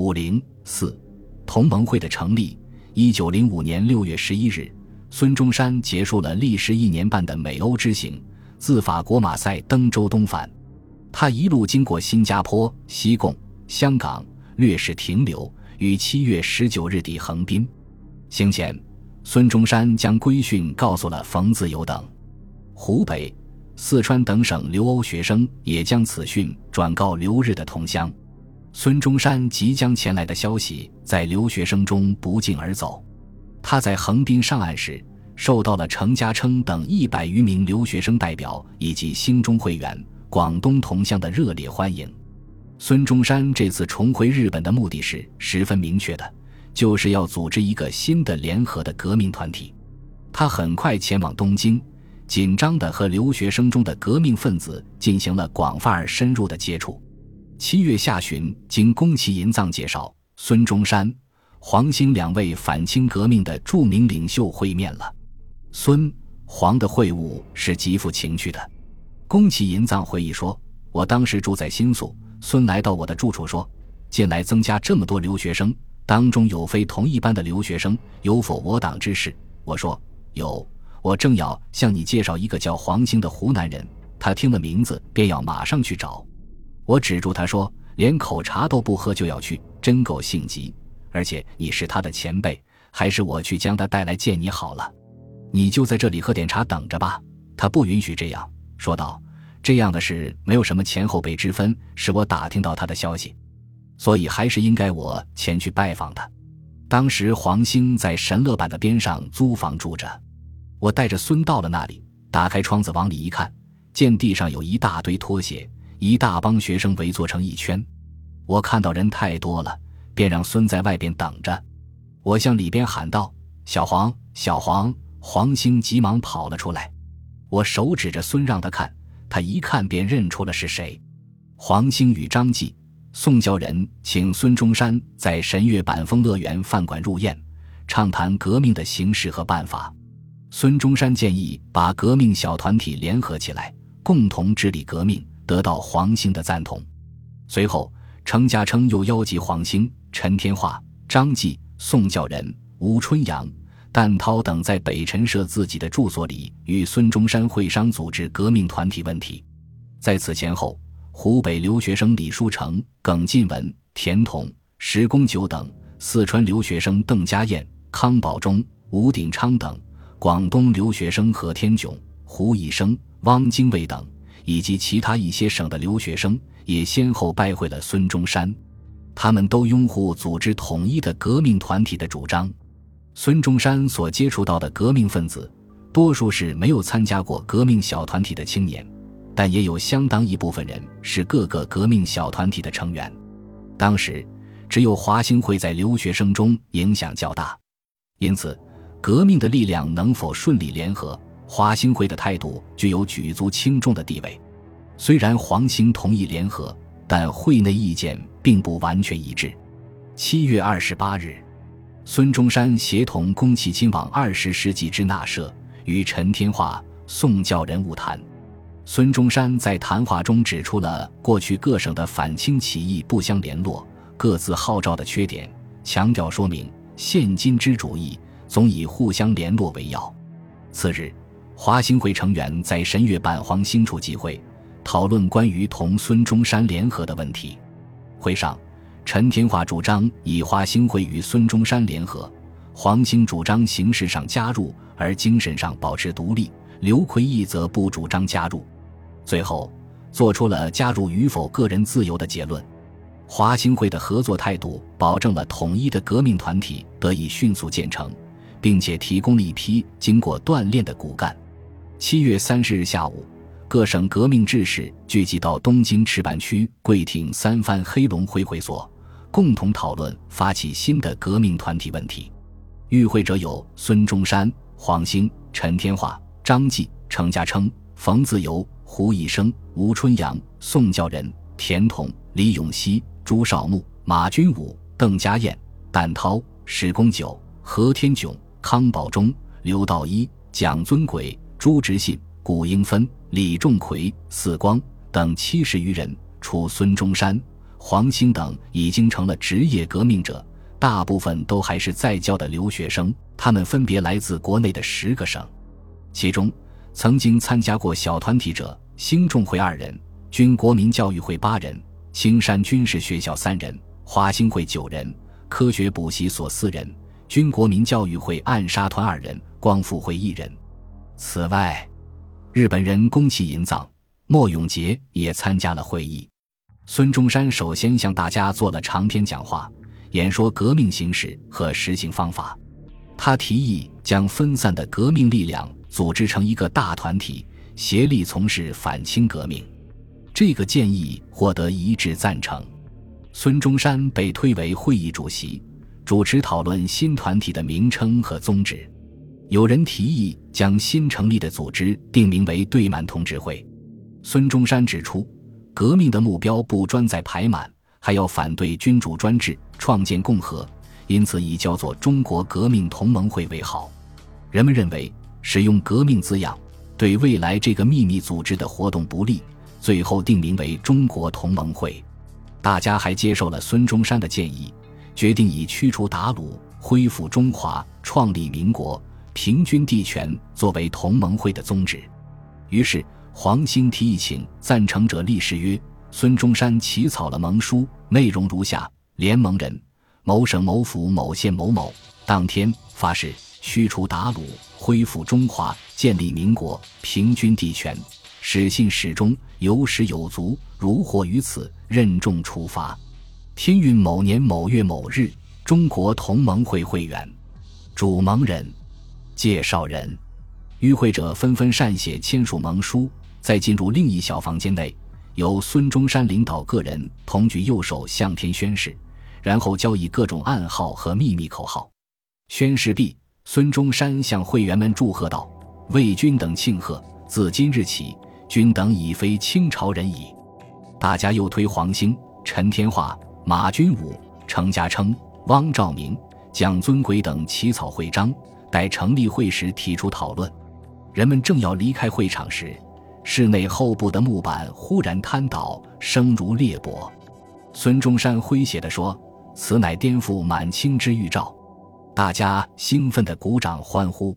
五零四同盟会的成立。一九零五年六月十一日，孙中山结束了历时一年半的美欧之行，自法国马赛登舟东返。他一路经过新加坡、西贡、香港，略事停留，于七月十九日抵横滨。行前，孙中山将规训告诉了冯自由等。湖北、四川等省留欧学生也将此训转告留日的同乡。孙中山即将前来的消息在留学生中不胫而走。他在横滨上岸时，受到了程家称等一百余名留学生代表以及兴中会员、广东同乡的热烈欢迎。孙中山这次重回日本的目的是十分明确的，就是要组织一个新的联合的革命团体。他很快前往东京，紧张地和留学生中的革命分子进行了广泛而深入的接触。七月下旬，经宫崎银藏介绍，孙中山、黄兴两位反清革命的著名领袖会面了。孙、黄的会晤是极富情趣的。宫崎银藏回忆说：“我当时住在新宿。”孙来到我的住处说：“近来增加这么多留学生，当中有非同一班的留学生，有否我党之事？”我说：“有。”我正要向你介绍一个叫黄兴的湖南人，他听了名字便要马上去找。我止住他说：“连口茶都不喝就要去，真够性急。而且你是他的前辈，还是我去将他带来见你好了。你就在这里喝点茶等着吧。”他不允许这样说道。这样的事没有什么前后辈之分，是我打听到他的消息，所以还是应该我前去拜访他。当时黄兴在神乐坂的边上租房住着，我带着孙到了那里，打开窗子往里一看，见地上有一大堆拖鞋，一大帮学生围坐成一圈。我看到人太多了，便让孙在外边等着。我向里边喊道：“小黄，小黄！”黄兴急忙跑了出来，我手指着孙让他看。他一看便认出了是谁，黄兴与张继、宋教仁请孙中山在神乐坂风乐园饭馆入宴，畅谈革命的形势和办法。孙中山建议把革命小团体联合起来，共同治理革命，得到黄兴的赞同。随后，程家称又邀集黄兴、陈天化、张继、宋教仁、吴春阳。但涛等在北陈设自己的住所里与孙中山会商组织革命团体问题。在此前后，湖北留学生李书成、耿进文、田同、石公九等，四川留学生邓家燕、康保忠、吴鼎昌等，广东留学生何天炯、胡以生、汪精卫等，以及其他一些省的留学生，也先后拜会了孙中山。他们都拥护组织统一的革命团体的主张。孙中山所接触到的革命分子，多数是没有参加过革命小团体的青年，但也有相当一部分人是各个革命小团体的成员。当时，只有华兴会在留学生中影响较大，因此，革命的力量能否顺利联合，华兴会的态度具有举足轻重的地位。虽然黄兴同意联合，但会内意见并不完全一致。七月二十八日。孙中山协同宫崎亲往二十世纪之纳社，与陈天化、宋教仁晤谈。孙中山在谈话中指出了过去各省的反清起义不相联络、各自号召的缺点，强调说明现今之主义总以互相联络为要。次日，华兴会成员在神乐板黄兴处集会，讨论关于同孙中山联合的问题。会上。陈天化主张以华兴会与孙中山联合，黄兴主张形式上加入，而精神上保持独立。刘奎义则不主张加入，最后做出了加入与否个人自由的结论。华兴会的合作态度保证了统一的革命团体得以迅速建成，并且提供了一批经过锻炼的骨干。七月三十日下午。各省革命志士聚集到东京赤坂区桂町三番黑龙会会所，共同讨论发起新的革命团体问题。与会者有孙中山、黄兴、陈天化、张继、程家称、冯自由、胡以生、吴春阳、宋教仁、田统、李永熙、朱绍牧、马君武、邓家燕、但涛、史公九、何天炯、康保忠、刘道一、蒋尊轨、朱执信、古英芬。李仲奎、四光等七十余人，除孙中山、黄兴等已经成了职业革命者，大部分都还是在教的留学生。他们分别来自国内的十个省，其中曾经参加过小团体者，兴众会二人，军国民教育会八人，青山军事学校三人，华兴会九人，科学补习所四人，军国民教育会暗杀团二人，光复会一人。此外，日本人宫崎银藏、莫永杰也参加了会议。孙中山首先向大家做了长篇讲话，演说革命形势和实行方法。他提议将分散的革命力量组织成一个大团体，协力从事反清革命。这个建议获得一致赞成。孙中山被推为会议主席，主持讨论新团体的名称和宗旨。有人提议将新成立的组织定名为对满同志会。孙中山指出。革命的目标不专在排满，还要反对君主专制，创建共和，因此以叫做中国革命同盟会为好。人们认为使用“革命”字样对未来这个秘密组织的活动不利，最后定名为中国同盟会。大家还接受了孙中山的建议，决定以驱除鞑虏、恢复中华、创立民国、平均地权作为同盟会的宗旨。于是。黄兴提议请赞成者立誓约，孙中山起草了盟书，内容如下：联盟人某省某府某县某某，当天发誓驱除鞑虏，恢复中华，建立民国，平均地权，始信始终，有始有足。如获于此，任重处罚。天运某年某月某日，中国同盟会会员，主盟人，介绍人，与会者纷纷善写签署盟书。再进入另一小房间内，由孙中山领导个人同举右手向天宣誓，然后交以各种暗号和秘密口号。宣誓毕，孙中山向会员们祝贺道：“为君等庆贺！自今日起，君等已非清朝人矣。”大家又推黄兴、陈天化、马君武、程家称、汪兆铭、蒋尊贵等起草会章，待成立会时提出讨论。人们正要离开会场时，室内后部的木板忽然瘫倒，声如裂帛。孙中山诙谐地说：“此乃颠覆满清之预兆。”大家兴奋地鼓掌欢呼。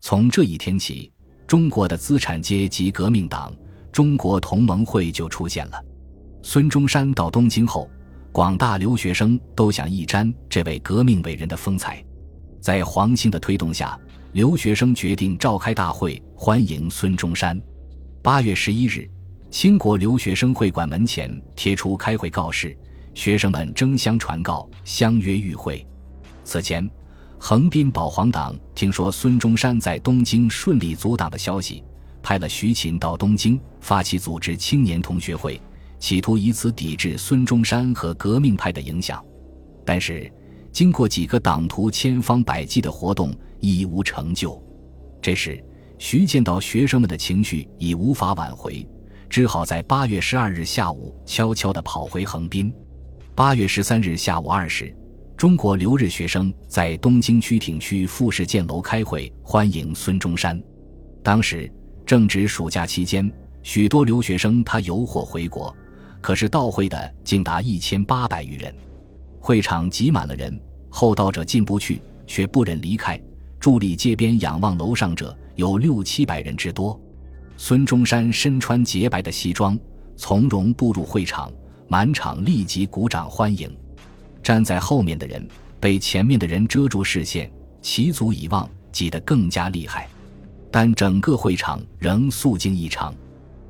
从这一天起，中国的资产阶级革命党——中国同盟会就出现了。孙中山到东京后，广大留学生都想一沾这位革命伟人的风采。在黄兴的推动下，留学生决定召开大会欢迎孙中山。八月十一日，清国留学生会馆门前贴出开会告示，学生们争相传告，相约与会。此前，横滨保皇党听说孙中山在东京顺利阻挡的消息，派了徐勤到东京发起组织青年同学会，企图以此抵制孙中山和革命派的影响。但是，经过几个党徒千方百计的活动，亦无成就。这时，徐见到学生们的情绪已无法挽回，只好在八月十二日下午悄悄地跑回横滨。八月十三日下午二时，中国留日学生在东京区町区富士建楼开会欢迎孙中山。当时正值暑假期间，许多留学生他游惑回国，可是到会的竟达一千八百余人，会场挤满了人，厚道者进不去，却不忍离开。伫立街边仰望楼上者有六七百人之多。孙中山身穿洁白的西装，从容步入会场，满场立即鼓掌欢迎。站在后面的人被前面的人遮住视线，齐足以望，挤得更加厉害。但整个会场仍肃静异常。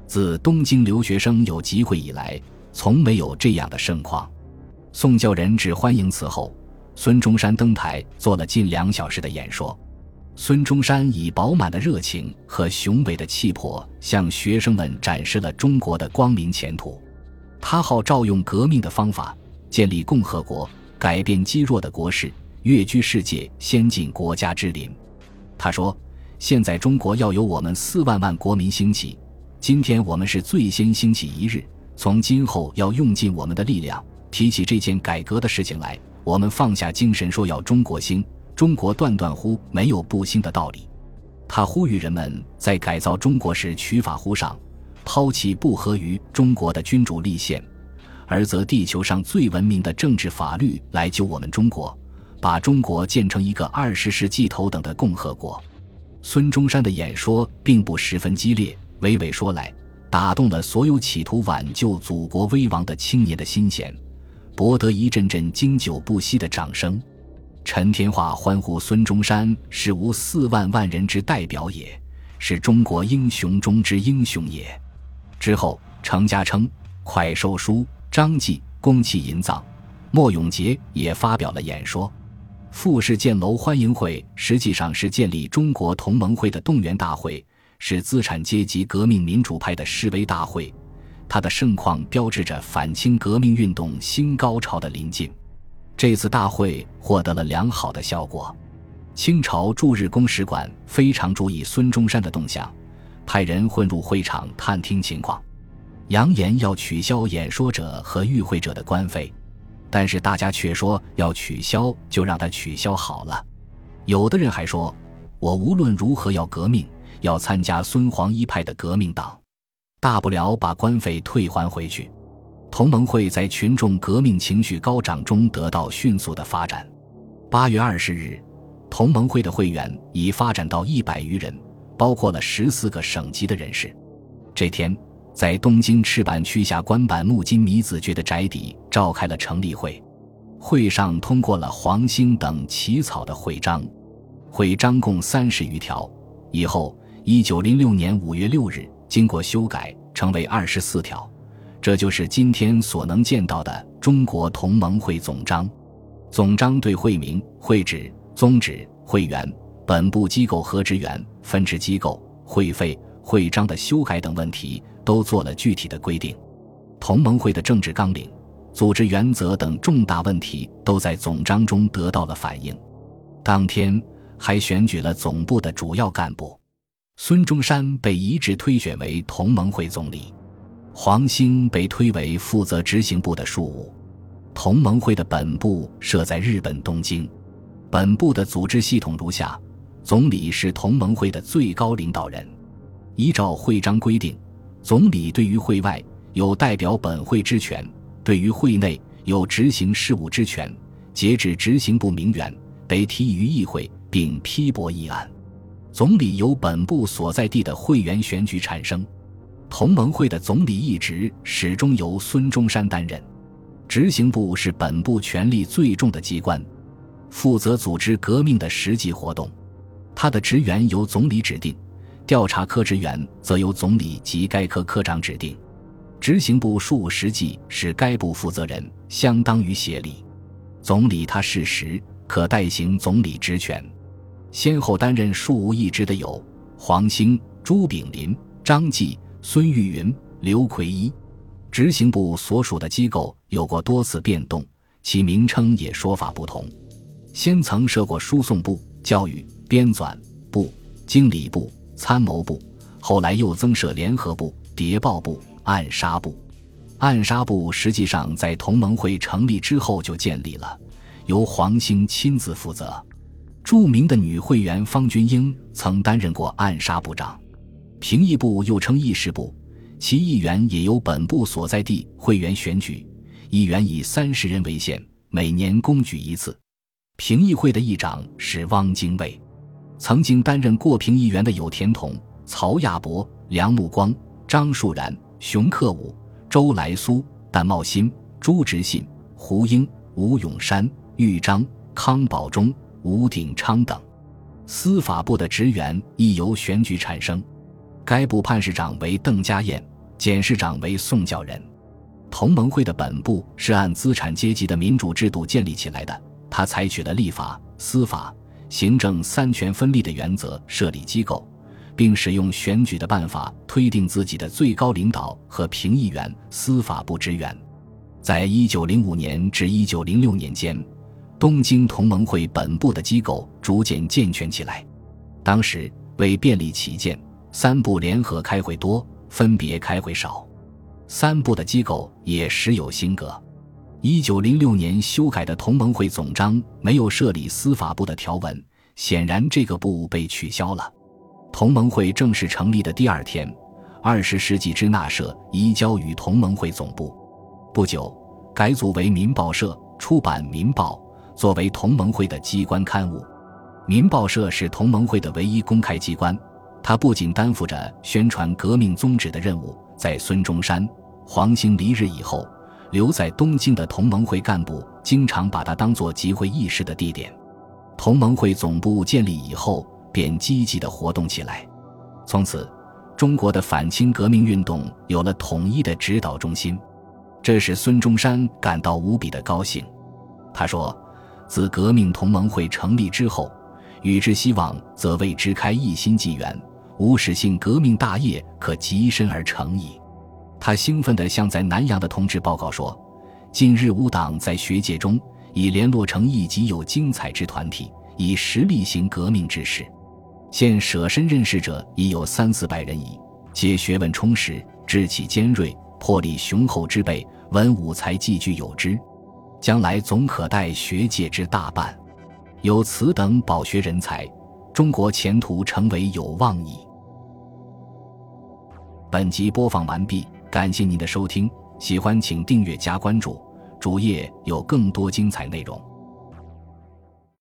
自东京留学生有集会以来，从没有这样的盛况。宋教仁只欢迎此后。孙中山登台做了近两小时的演说，孙中山以饱满的热情和雄伟的气魄向学生们展示了中国的光明前途。他号召用革命的方法建立共和国，改变积弱的国势，跃居世界先进国家之林。他说：“现在中国要有我们四万万国民兴起，今天我们是最先兴起一日。从今后要用尽我们的力量，提起这件改革的事情来。”我们放下精神，说要中国兴，中国断断乎没有不兴的道理。他呼吁人们在改造中国时取法乎上，抛弃不合于中国的君主立宪，而则地球上最文明的政治法律来救我们中国，把中国建成一个二十世纪头等的共和国。孙中山的演说并不十分激烈，娓娓说来，打动了所有企图挽救祖国危亡的青年的心弦，博得一阵阵经久不息的掌声。陈天化欢呼：“孙中山是无四万万人之代表也，是中国英雄中之英雄也。”之后，程家称、快寿书、张继恭其银葬，莫永杰也发表了演说。富士建楼欢迎会实际上是建立中国同盟会的动员大会，是资产阶级革命民主派的示威大会。他的盛况标志着反清革命运动新高潮的临近。这次大会获得了良好的效果。清朝驻日公使馆非常注意孙中山的动向，派人混入会场探听情况，扬言要取消演说者和与会者的官费。但是大家却说要取消就让他取消好了，有的人还说，我无论如何要革命，要参加孙黄一派的革命党，大不了把官费退还回去。同盟会在群众革命情绪高涨中得到迅速的发展。八月二十日，同盟会的会员已发展到一百余人，包括了十四个省级的人士。这天。在东京赤坂区下关坂木金弥子爵的宅邸召开了成立会，会上通过了黄兴等起草的会章，会章共三十余条，以后一九零六年五月六日经过修改，成为二十四条，这就是今天所能见到的中国同盟会总章。总章对会名、会址、宗旨、会员、本部机构和职员、分支机构、会费、会章的修改等问题。都做了具体的规定，同盟会的政治纲领、组织原则等重大问题都在总章中得到了反映。当天还选举了总部的主要干部，孙中山被一致推选为同盟会总理，黄兴被推为负责执行部的庶务。同盟会的本部设在日本东京，本部的组织系统如下：总理是同盟会的最高领导人，依照会章规定。总理对于会外有代表本会之权，对于会内有执行事务之权。截至执行部名员，得提于议会并批驳议案。总理由本部所在地的会员选举产生。同盟会的总理一职始终由孙中山担任。执行部是本部权力最重的机关，负责组织革命的实际活动。他的职员由总理指定。调查科职员则由总理及该科科长指定，执行部庶务实际是该部负责人，相当于协理。总理他事实可代行总理职权。先后担任庶务一职的有黄兴、朱炳林、张继、孙玉云、刘奎一。执行部所属的机构有过多次变动，其名称也说法不同。先曾设过输送部、教育编纂部、经理部。参谋部后来又增设联合部、谍报部、暗杀部。暗杀部实际上在同盟会成立之后就建立了，由黄兴亲自负责。著名的女会员方君英曾担任过暗杀部长。评议部又称议事部，其议员也由本部所在地会员选举，议员以三十人为限，每年公举一次。评议会的议长是汪精卫。曾经担任过评议员的有田同、曹亚伯、梁木光、张树然、熊克武、周来苏、戴茂新、朱执信、胡英、吴永山、豫章、康保忠、吴鼎昌等。司法部的职员亦由选举产生，该部判事长为邓家彦，检事长为宋教仁。同盟会的本部是按资产阶级的民主制度建立起来的，他采取了立法、司法。行政三权分立的原则设立机构，并使用选举的办法推定自己的最高领导和评议员、司法部职员。在一九零五年至一九零六年间，东京同盟会本部的机构逐渐健全起来。当时为便利起见，三部联合开会多，分别开会少。三部的机构也时有新格。一九零六年修改的同盟会总章没有设立司法部的条文，显然这个部被取消了。同盟会正式成立的第二天，二十世纪支那社移交于同盟会总部。不久，改组为民报社，出版《民报》，作为同盟会的机关刊物。民报社是同盟会的唯一公开机关，它不仅担负着宣传革命宗旨的任务，在孙中山、黄兴离日以后，留在东京的同盟会干部经常把它当作集会议事的地点。同盟会总部建立以后，便积极地活动起来。从此，中国的反清革命运动有了统一的指导中心，这使孙中山感到无比的高兴。他说：“自革命同盟会成立之后，与之希望则为之开一新纪元，无使性革命大业可极身而成矣。”他兴奋地向在南洋的同志报告说：“近日吾党在学界中。”已联络成一极有精彩之团体，以实力行革命之事。现舍身认识者已有三四百人矣，皆学问充实、志气尖锐、魄力雄厚之辈，文武才既具有之，将来总可待学界之大半。有此等饱学人才，中国前途成为有望矣。本集播放完毕，感谢您的收听，喜欢请订阅加关注。主页有更多精彩内容。